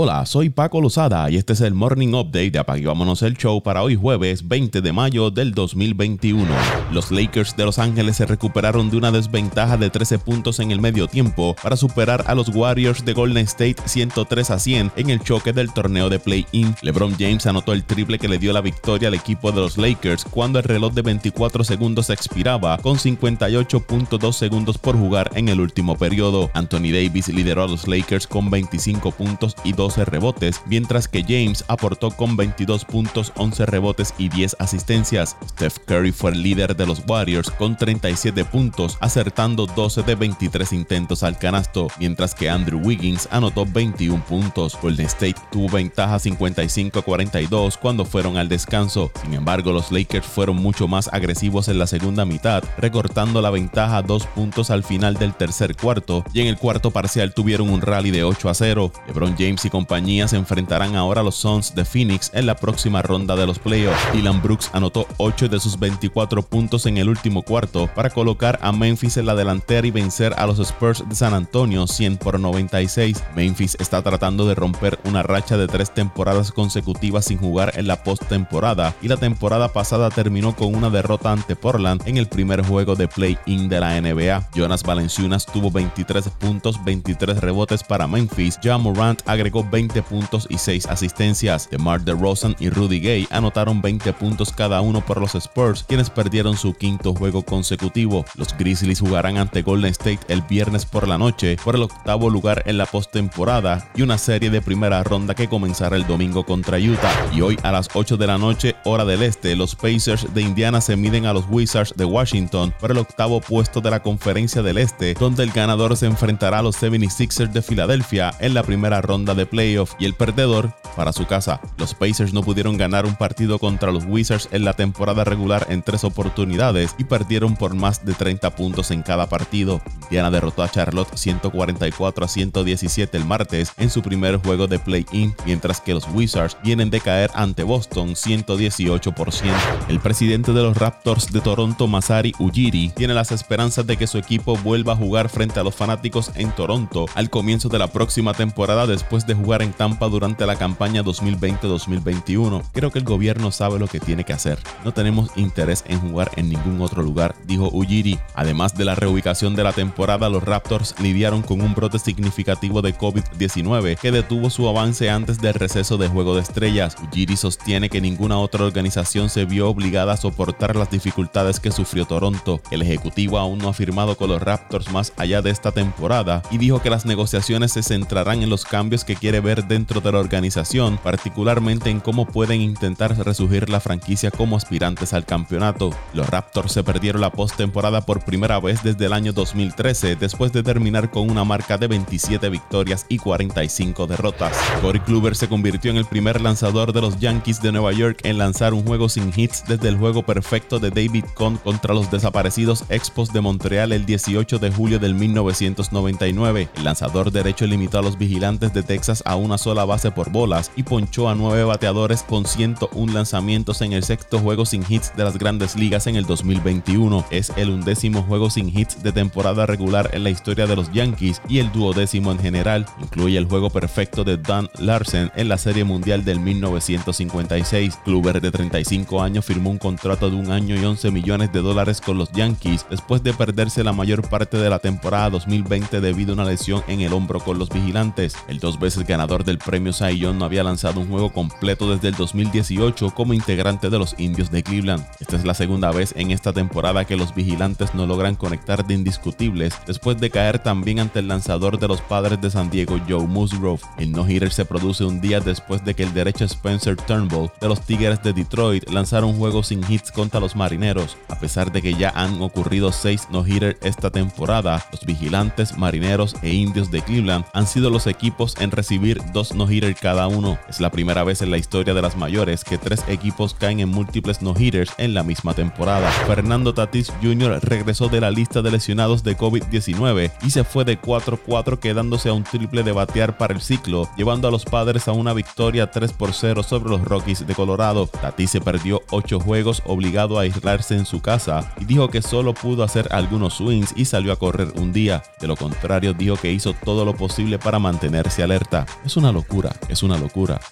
Hola, soy Paco Lozada y este es el Morning Update de Apague Vámonos el Show para hoy jueves 20 de mayo del 2021. Los Lakers de Los Ángeles se recuperaron de una desventaja de 13 puntos en el medio tiempo para superar a los Warriors de Golden State 103 a 100 en el choque del torneo de play-in. LeBron James anotó el triple que le dio la victoria al equipo de los Lakers cuando el reloj de 24 segundos expiraba con 58.2 segundos por jugar en el último periodo. Anthony Davis lideró a los Lakers con 25 puntos y 2 rebotes, mientras que James aportó con 22 puntos, 11 rebotes y 10 asistencias. Steph Curry fue el líder de los Warriors con 37 puntos, acertando 12 de 23 intentos al canasto, mientras que Andrew Wiggins anotó 21 puntos. Golden State tuvo ventaja 55-42 cuando fueron al descanso. Sin embargo, los Lakers fueron mucho más agresivos en la segunda mitad, recortando la ventaja 2 puntos al final del tercer cuarto y en el cuarto parcial tuvieron un rally de 8 a 0. LeBron James y compañías se enfrentarán ahora a los Suns de Phoenix en la próxima ronda de los playoffs. Dylan Brooks anotó 8 de sus 24 puntos en el último cuarto para colocar a Memphis en la delantera y vencer a los Spurs de San Antonio 100 por 96. Memphis está tratando de romper una racha de tres temporadas consecutivas sin jugar en la postemporada y la temporada pasada terminó con una derrota ante Portland en el primer juego de play-in de la NBA. Jonas Valenciunas tuvo 23 puntos, 23 rebotes para Memphis. Ja Morant agregó 20 puntos y 6 asistencias. DeMar DeRozan y Rudy Gay anotaron 20 puntos cada uno por los Spurs, quienes perdieron su quinto juego consecutivo. Los Grizzlies jugarán ante Golden State el viernes por la noche por el octavo lugar en la postemporada y una serie de primera ronda que comenzará el domingo contra Utah. Y hoy a las 8 de la noche, hora del este, los Pacers de Indiana se miden a los Wizards de Washington por el octavo puesto de la conferencia del este, donde el ganador se enfrentará a los 76ers de Filadelfia en la primera ronda de playoff y el perdedor para su casa. Los Pacers no pudieron ganar un partido contra los Wizards en la temporada regular en tres oportunidades y perdieron por más de 30 puntos en cada partido. Diana derrotó a Charlotte 144 a 117 el martes en su primer juego de play-in, mientras que los Wizards vienen de caer ante Boston 118%. El presidente de los Raptors de Toronto, Masari Ujiri, tiene las esperanzas de que su equipo vuelva a jugar frente a los fanáticos en Toronto al comienzo de la próxima temporada después de jugar en Tampa durante la campaña 2020-2021. Creo que el gobierno sabe lo que tiene que hacer. No tenemos interés en jugar en ningún otro lugar, dijo Ujiri. Además de la reubicación de la temporada, los Raptors lidiaron con un brote significativo de COVID-19 que detuvo su avance antes del receso de Juego de Estrellas. Ujiri sostiene que ninguna otra organización se vio obligada a soportar las dificultades que sufrió Toronto. El ejecutivo aún no ha firmado con los Raptors más allá de esta temporada y dijo que las negociaciones se centrarán en los cambios que quiere ver dentro de la organización, particularmente en cómo pueden intentar resurgir la franquicia como aspirantes al campeonato. Los Raptors se perdieron la postemporada por primera vez desde el año 2013, después de terminar con una marca de 27 victorias y 45 derrotas. Corey Kluber se convirtió en el primer lanzador de los Yankees de Nueva York en lanzar un juego sin hits desde el juego perfecto de David Cohn contra los desaparecidos Expos de Montreal el 18 de julio del 1999. El lanzador derecho limitó a los vigilantes de Texas a una sola base por y ponchó a nueve bateadores con 101 lanzamientos en el sexto juego sin hits de las grandes ligas en el 2021. Es el undécimo juego sin hits de temporada regular en la historia de los Yankees y el duodécimo en general. Incluye el juego perfecto de Dan Larsen en la Serie Mundial del 1956. Kluber de 35 años firmó un contrato de un año y 11 millones de dólares con los Yankees después de perderse la mayor parte de la temporada 2020 debido a una lesión en el hombro con los vigilantes. El dos veces ganador del premio Cy Young no había lanzado un juego completo desde el 2018 como integrante de los Indios de Cleveland. Esta es la segunda vez en esta temporada que los vigilantes no logran conectar de indiscutibles después de caer también ante el lanzador de los padres de San Diego, Joe Musgrove. El no-hitter se produce un día después de que el derecho Spencer Turnbull de los Tigres de Detroit lanzara un juego sin hits contra los marineros. A pesar de que ya han ocurrido seis no-hitters esta temporada, los vigilantes, marineros e indios de Cleveland han sido los equipos en recibir dos no-hitters cada uno 1. Es la primera vez en la historia de las mayores que tres equipos caen en múltiples no-hitters en la misma temporada. Fernando Tatis Jr. regresó de la lista de lesionados de COVID-19 y se fue de 4-4 quedándose a un triple de batear para el ciclo, llevando a los padres a una victoria 3 por 0 sobre los Rockies de Colorado. Tatis se perdió 8 juegos obligado a aislarse en su casa y dijo que solo pudo hacer algunos swings y salió a correr un día. De lo contrario, dijo que hizo todo lo posible para mantenerse alerta. Es una locura, es una locura.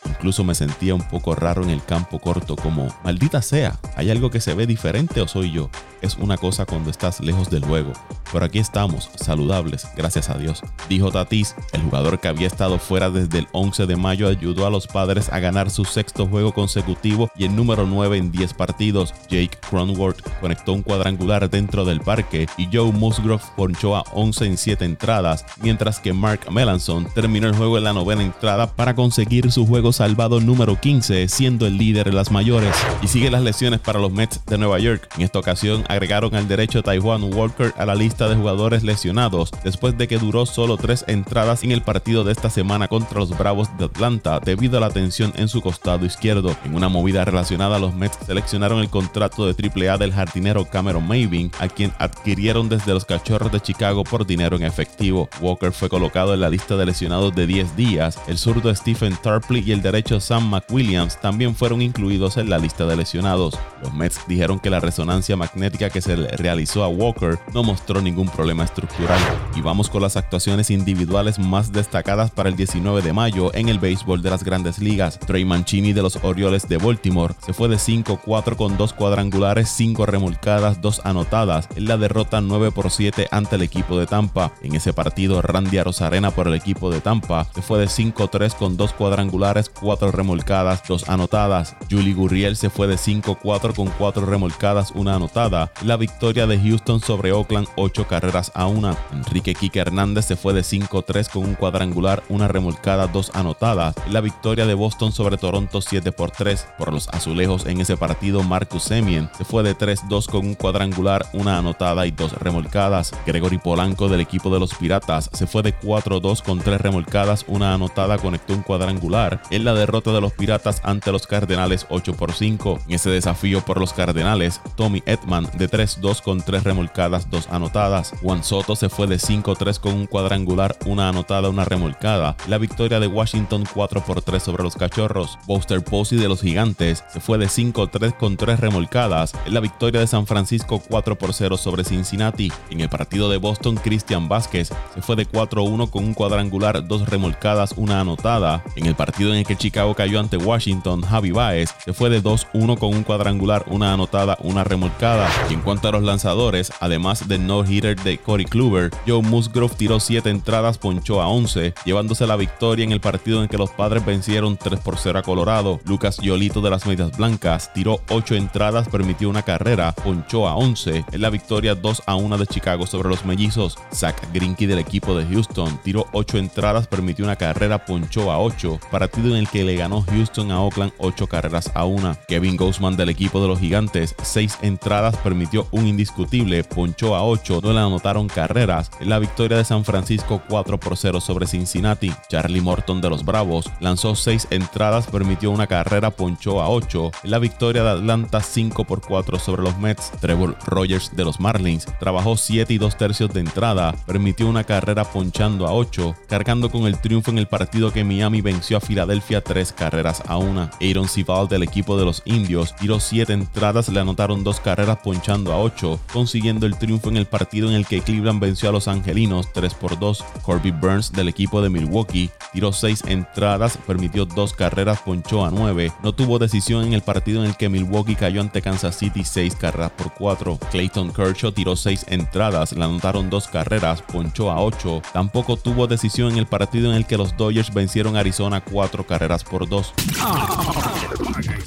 Incluso me sentía un poco raro en el campo corto como, maldita sea, ¿hay algo que se ve diferente o soy yo? Es una cosa cuando estás lejos del juego. Pero aquí estamos, saludables, gracias a Dios. Dijo Tatis, el jugador que había estado fuera desde el 11 de mayo ayudó a los padres a ganar su sexto juego consecutivo y el número 9 en 10 partidos. Jake Cronworth conectó un cuadrangular dentro del parque y Joe Musgrove ponchó a 11 en 7 entradas, mientras que Mark Melanson terminó el juego en la novena entrada para conseguir su juego salvado número 15, siendo el líder en las mayores. Y sigue las lesiones para los Mets de Nueva York. En esta ocasión agregaron al derecho Taiwan Walker a la lista de jugadores lesionados después de que duró solo tres entradas en el partido de esta semana contra los Bravos de Atlanta debido a la tensión en su costado izquierdo. En una movida relacionada, los Mets seleccionaron el contrato de AAA del jardinero Cameron Mavin, a quien adquirieron desde los Cachorros de Chicago por dinero en efectivo. Walker fue colocado en la lista de lesionados de 10 días. El zurdo Stephen Tarpley y el derecho Sam McWilliams también fueron incluidos en la lista de lesionados. Los Mets dijeron que la resonancia magnética que se realizó a Walker no mostró ningún problema estructural. Y vamos con las actuaciones individuales más destacadas para el 19 de mayo en el béisbol de las grandes ligas. Trey Mancini de los Orioles de Baltimore se fue de 5-4 con dos cuadrangulares, 5 remolcadas, 2 anotadas en la derrota 9 por 7 ante el equipo de Tampa. En ese partido, Randy Arozarena por el equipo de Tampa se fue de 5-3 con dos cuadrangulares, 4 remolcadas, 2 anotadas. Julie Gurriel se fue de 5-4 con 4 remolcadas, 1 anotada. La victoria de Houston sobre Oakland 8 carreras a 1. Enrique Quique Hernández se fue de 5-3 con un cuadrangular, una remolcada, 2 anotadas. La victoria de Boston sobre Toronto 7 por 3. Por los azulejos en ese partido, Marcus Semien se fue de 3-2 con un cuadrangular, una anotada y dos remolcadas. Gregory Polanco del equipo de los Piratas se fue de 4-2 con 3 remolcadas, una anotada, conectó un cuadrangular en la derrota de los Piratas ante los Cardenales 8 por 5. En ese desafío por los Cardenales, Tommy Edman de 3-2 con 3 remolcadas, 2 anotadas. Juan Soto se fue de 5-3 con un cuadrangular, una anotada, una remolcada. La victoria de Washington 4 por 3 sobre los Cachorros. Buster Posey de los Gigantes se fue de 5-3 con 3 remolcadas. En la victoria de San Francisco 4 por 0 sobre Cincinnati. En el partido de Boston, Christian Vázquez se fue de 4-1 con un cuadrangular, 2 remolcadas, una anotada. En el partido en el que Chicago cayó ante Washington, Javi Baez se fue de 2-1 con un cuadrangular, una anotada, una remolcada. Y en cuanto a los lanzadores, además del no-hitter de Corey Kluber, Joe Musgrove tiró 7 entradas, ponchó a 11, llevándose la victoria en el partido en que los padres vencieron 3 por 0 a Colorado. Lucas Yolito de las Medias Blancas tiró 8 entradas, permitió una carrera, ponchó a 11 en la victoria 2 a 1 de Chicago sobre los mellizos. Zach Greinke del equipo de Houston tiró 8 entradas, permitió una carrera, ponchó a 8, partido en el que le ganó Houston a Oakland 8 carreras a 1. Kevin Gausman del equipo de los Gigantes, 6 entradas, permitió un indiscutible, ponchó a 8, no le anotaron carreras en la victoria de San Francisco 4 por 0 sobre Cincinnati. Charlie Morton de los Bravos lanzó 6 entradas, permitió una carrera, ponchó a 8 en la victoria de Atlanta 5 por 4 sobre los Mets. Trevor Rogers de los Marlins trabajó 7 y 2 tercios de entrada, permitió una carrera ponchando a 8, cargando con el triunfo en el partido que Miami venció a Filadelfia 3 carreras a 1. Aaron Sival del equipo de los Indios tiró 7 entradas, le anotaron 2 carreras ponchando a 8, consiguiendo el triunfo en el partido en el que Cleveland venció a los Angelinos 3 por 2. Corby Burns del equipo de Milwaukee tiró 6 entradas, permitió 2 carreras, ponchó a 9. No tuvo decisión en el partido en el que Milwaukee cayó ante Kansas City 6 carreras por 4. Clayton Kershaw tiró 6 entradas, le anotaron 2 carreras, ponchó a 8. Tampoco tuvo decisión en el partido en el que los Dodgers vencieron a Arizona 4 carreras por 2.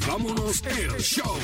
Vámonos el show.